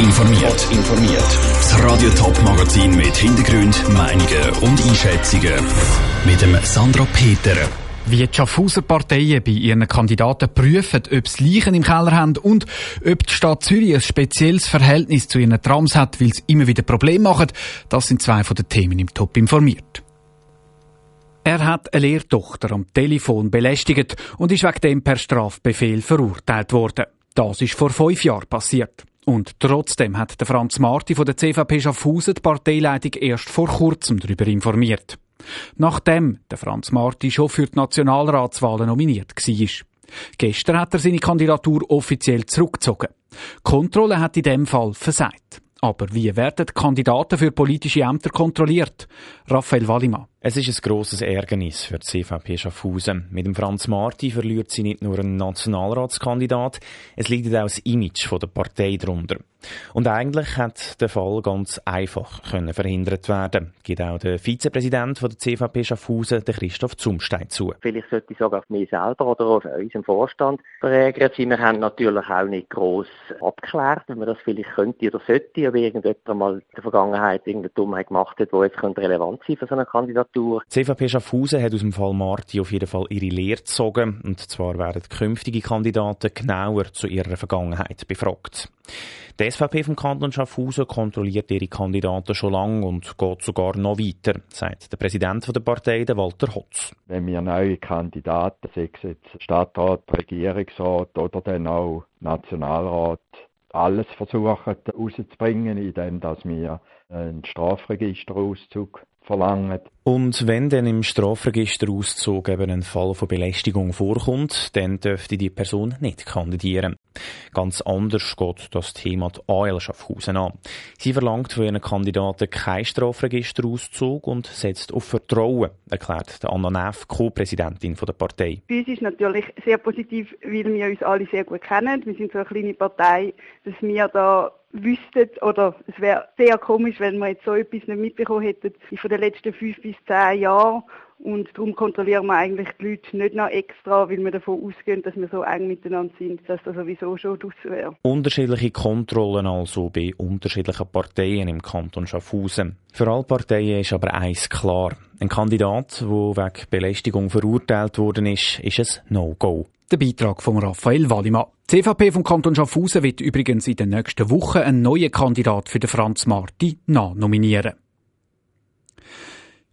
informiert. informiert. Das Radio Top Magazin mit Hintergrund, Meinungen und Einschätzungen mit dem Sandra Peter. Wie die Schaffhauser Parteien bei ihren Kandidaten prüfen, ob sie Leichen im Keller haben und ob die Stadt Zürich ein spezielles Verhältnis zu ihren Trams hat, weil sie immer wieder Probleme machen, das sind zwei von den Themen im Top informiert. Er hat eine Lehrtochter am Telefon belästigt und ist wegen dem per Strafbefehl verurteilt worden. Das ist vor fünf Jahren passiert. Und trotzdem hat der Franz Marti von der CVP Schaffhausen die Parteileitung erst vor kurzem darüber informiert. Nachdem der Franz Marti schon für die Nationalratswahlen nominiert war. Gestern hat er seine Kandidatur offiziell zurückgezogen. Kontrolle hat in dem Fall versagt. Aber wie werden Kandidaten für politische Ämter kontrolliert? Raphael Wallimann. Es ist ein grosses Ärgernis für die CVP Schaffhausen. Mit dem Franz Marti verliert sie nicht nur einen Nationalratskandidat, es liegt auch das Image der Partei darunter. Und eigentlich hat der Fall ganz einfach können verhindert werden, gibt auch der Vizepräsident der CVP Schaffhausen, der Christoph Zumstein, zu. Vielleicht sollte ich sagen, auf mich selber oder auf unserem Vorstand verärgert sein. Wir haben natürlich auch nicht gross abgeklärt, wenn man das vielleicht könnte oder sollte, ob irgendjemand mal in der Vergangenheit irgendeine Dummheit gemacht hat, die jetzt relevant sein für so eine Kandidatur. Kandidatur. Die CVP Schaffhausen hat aus dem Fall Marti auf jeden Fall ihre Lehre gezogen. Und zwar werden künftige Kandidaten genauer zu ihrer Vergangenheit befragt. Die SVP vom Kanton Schaffhausen kontrolliert ihre Kandidaten schon lange und geht sogar noch weiter, sagt der Präsident der Partei, Walter Hotz. Wenn wir neue Kandidaten, sei es jetzt Stadtrat, Regierungsrat oder dann auch Nationalrat, alles versuchen herauszubringen, indem wir einen Strafregisterauszug verlangen. Und wenn dann im Strafregisterauszug eben ein Fall von Belästigung vorkommt, dann dürfte die Person nicht kandidieren. Ganz anders geht das Thema die AL Schaffhausen an. Sie verlangt von ihren Kandidaten keinen Strafregisterauszug und setzt auf Vertrauen, erklärt Anna Neff, Co-Präsidentin der Partei. Für uns ist natürlich sehr positiv, weil wir uns alle sehr gut kennen. Wir sind so eine kleine Partei, dass wir da wüssten, oder es wäre sehr komisch, wenn wir jetzt so etwas nicht mitbekommen hätten, von den letzten fünf bis zehn Jahren. Und darum kontrollieren wir eigentlich die Leute nicht noch extra, weil wir davon ausgehen, dass wir so eng miteinander sind, dass das sowieso schon draussen wäre. Unterschiedliche Kontrollen also bei unterschiedlichen Parteien im Kanton Schaffhausen. Für alle Parteien ist aber eins klar. Ein Kandidat, der wegen Belästigung verurteilt worden ist, ist es No-Go. Der Beitrag von Raphael Wallimann. Die CVP vom Kanton Schaffhausen wird übrigens in den nächsten Wochen einen neuen Kandidat für den Franz Marti nominieren.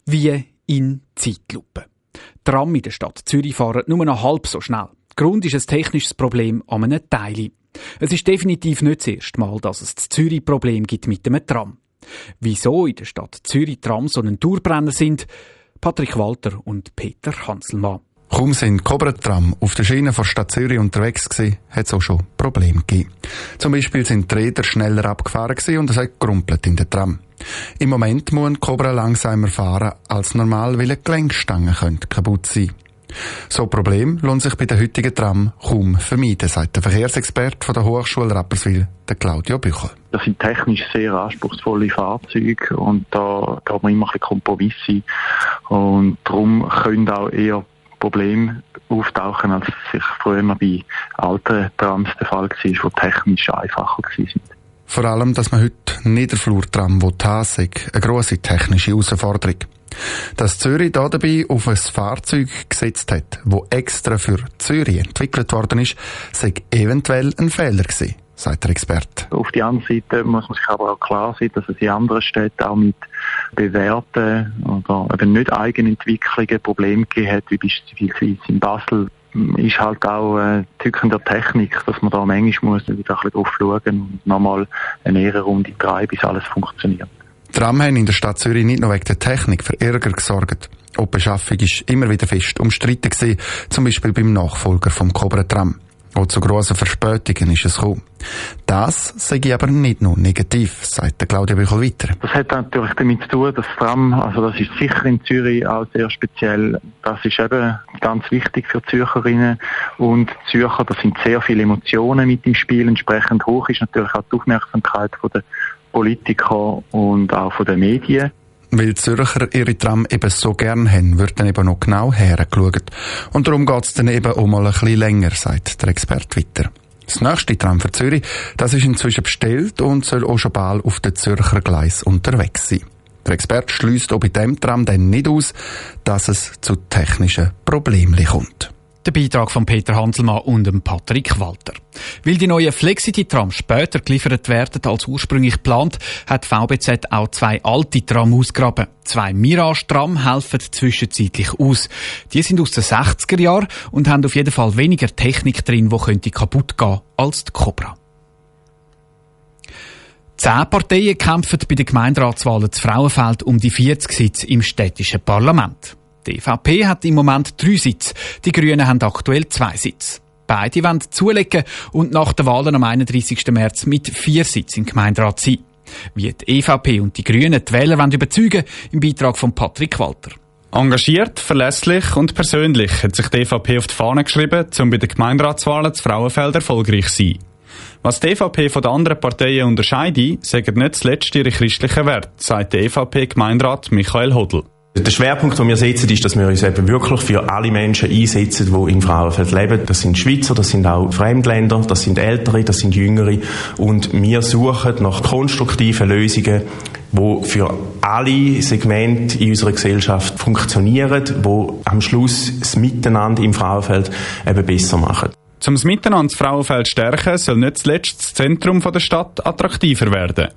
Wie in Zeitlupe. Tram in der Stadt Zürich fahren nur noch halb so schnell. Grund ist ein technisches Problem an einem Teil. Es ist definitiv nicht das erste Mal, dass es das Zürich-Problem gibt mit dem Tram. Wieso in der Stadt Zürich Trams so ein Tourbrenner sind, Patrick Walter und Peter Hanselmann. Kaum sind Cobra-Tram auf der Schiene von Stadt Zürich unterwegs gewesen, hat es auch schon Probleme gegeben. Zum Beispiel sind die Räder schneller abgefahren und es hat gerumpelt in der Tram. Im Moment muss ein Cobra langsamer fahren als normal, weil eine Gelenkstange kaputt sein so Problem lohnt sich bei der heutigen Tram kaum vermeiden, sagt der Verkehrsexperte von der Hochschule Rapperswil, der Claudio Büchel. Das sind technisch sehr anspruchsvolle Fahrzeuge und da geht man immer ein Kompromisse und darum können auch eher Probleme auftauchen, als sich früher bei alten Trams der Fall war, die technisch einfacher waren. Vor allem, dass man heute Niederflurtram haben sei eine grosse technische Herausforderung. Dass Zürich da dabei auf ein Fahrzeug gesetzt hat, wo extra für Zürich entwickelt worden ist, sei eventuell ein Fehler gewesen sagt der Experte. Auf der anderen Seite muss man sich aber auch klar sein, dass es in anderen Städten auch mit bewährten oder eben nicht Eigenentwicklungen Probleme gegeben hat, wie beispielsweise in Basel ist halt auch äh, Tücken der Technik, dass man da manchmal muss wieder ein bisschen drauf schauen und nochmal eine Ehrenrunde drei, bis alles funktioniert. Tram haben in der Stadt Zürich nicht nur wegen der Technik für Ärger gesorgt. Auch die Beschaffung ist immer wieder fest umstritten gewesen, zum Beispiel beim Nachfolger vom Cobra Tram. Auch zu grossen Verspätungen ist es gekommen. Das ich aber nicht nur negativ, sagt Claudia Büchel weiter. Das hat natürlich damit zu tun, dass Tram, also das ist sicher in Zürich auch sehr speziell, das ist eben ganz wichtig für Zürcherinnen und Zürcher, da sind sehr viele Emotionen mit im Spiel, entsprechend hoch ist natürlich auch die Aufmerksamkeit von der Politiker und auch von den Medien. Weil Zürcher ihre Tram eben so gern haben, wird dann eben noch genau hergeschaut. Und darum geht es dann eben auch mal ein bisschen länger, sagt der Experte weiter. Das nächste Tram für Zürich, das ist inzwischen bestellt und soll auch schon bald auf den Zürcher Gleis unterwegs sein. Der Experte schließt auch bei dem Tram dann nicht aus, dass es zu technischen Problemen kommt. Der Beitrag von Peter Hanselmann und Patrick Walter. Weil die neuen Flexity-Trams später geliefert werden als ursprünglich geplant, hat VBZ auch zwei alte Tram ausgraben. Zwei Mirage-Tram helfen zwischenzeitlich aus. Die sind aus den 60er Jahren und haben auf jeden Fall weniger Technik drin, die könnte kaputt gehen als die Cobra. Zehn Parteien kämpfen bei den Gemeinderatswahlen zu Frauenfeld um die 40 Sitze im städtischen Parlament. Die EVP hat im Moment drei Sitze, die Grünen haben aktuell zwei Sitze. Beide wollen zulegen und nach den Wahlen am 31. März mit vier Sitzen im Gemeinderat sein. Wie die EVP und die Grünen die Wähler wollen überzeugen, im Beitrag von Patrick Walter. Engagiert, verlässlich und persönlich hat sich die EVP auf die Fahne geschrieben, um bei den Gemeinderatswahlen zu Frauenfeld erfolgreich zu sein. Was die EVP von den anderen Parteien unterscheidet, sagen nicht zuletzt ihre christlichen Werte, sagt der EVP-Gemeinderat Michael Hodl. Der Schwerpunkt, den wir setzen, ist, dass wir uns eben wirklich für alle Menschen einsetzen, die im Frauenfeld leben. Das sind Schweizer, das sind auch Fremdländer, das sind Ältere, das sind Jüngere. Und wir suchen nach konstruktiven Lösungen, die für alle Segmente in unserer Gesellschaft funktionieren, die am Schluss das Miteinander im Frauenfeld eben besser machen. Zum das Miteinander das Frauenfeld stärken soll nicht zuletzt das Zentrum der Stadt attraktiver werden.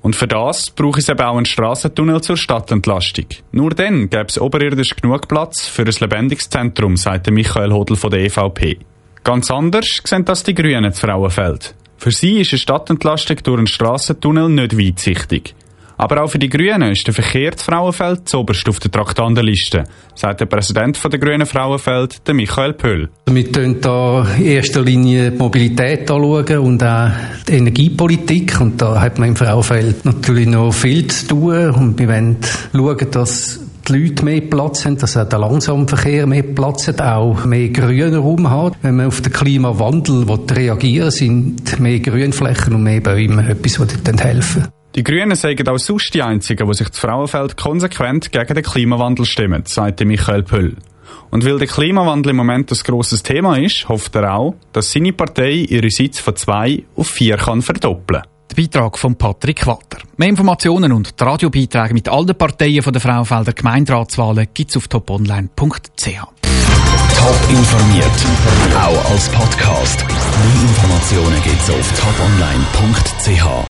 Und für das braucht es eben auch einen Strassentunnel zur Stadtentlastung. Nur dann gäbe es oberirdisch genug Platz für ein lebendiges Zentrum, sagt Michael Hodl von der EVP. Ganz anders sehen das die Grünen zu Frauenfeld. Für sie ist eine Stadtentlastung durch einen Strassentunnel nicht weitsichtig. Aber auch für die Grünen ist der Verkehr zu Frauenfeld zuoberst auf der Traktandenliste, sagt der Präsident der Grünen Frauenfeld, der Michael Pöll. Wir schauen da in erster Linie die Mobilität anschauen und auch die Energiepolitik. Und da hat man im Frauenfeld natürlich noch viel zu tun. Und wir wollen schauen, dass die Leute mehr Platz haben, dass auch der Langsamverkehr mehr Platz hat, auch mehr grünen Raum hat. Wenn man auf den Klimawandel reagieren will, sind mehr Grünflächen und mehr Bäume etwas, was dann helfen. Die Grünen sagen auch sonst die Einzigen, die sich das Frauenfeld konsequent gegen den Klimawandel stimmen, sagte Michael Pöll. Und weil der Klimawandel im Moment ein grosses Thema ist, hofft er auch, dass seine Partei ihre Sitze von zwei auf vier kann verdoppeln Der Beitrag von Patrick Walter. Mehr Informationen und die Radiobeiträge mit allen Parteien von der Frauenfelder Gemeinderatswahlen gibt's auf toponline.ch. Top informiert, auch als Podcast. Mehr Informationen gibt's auf toponline.ch.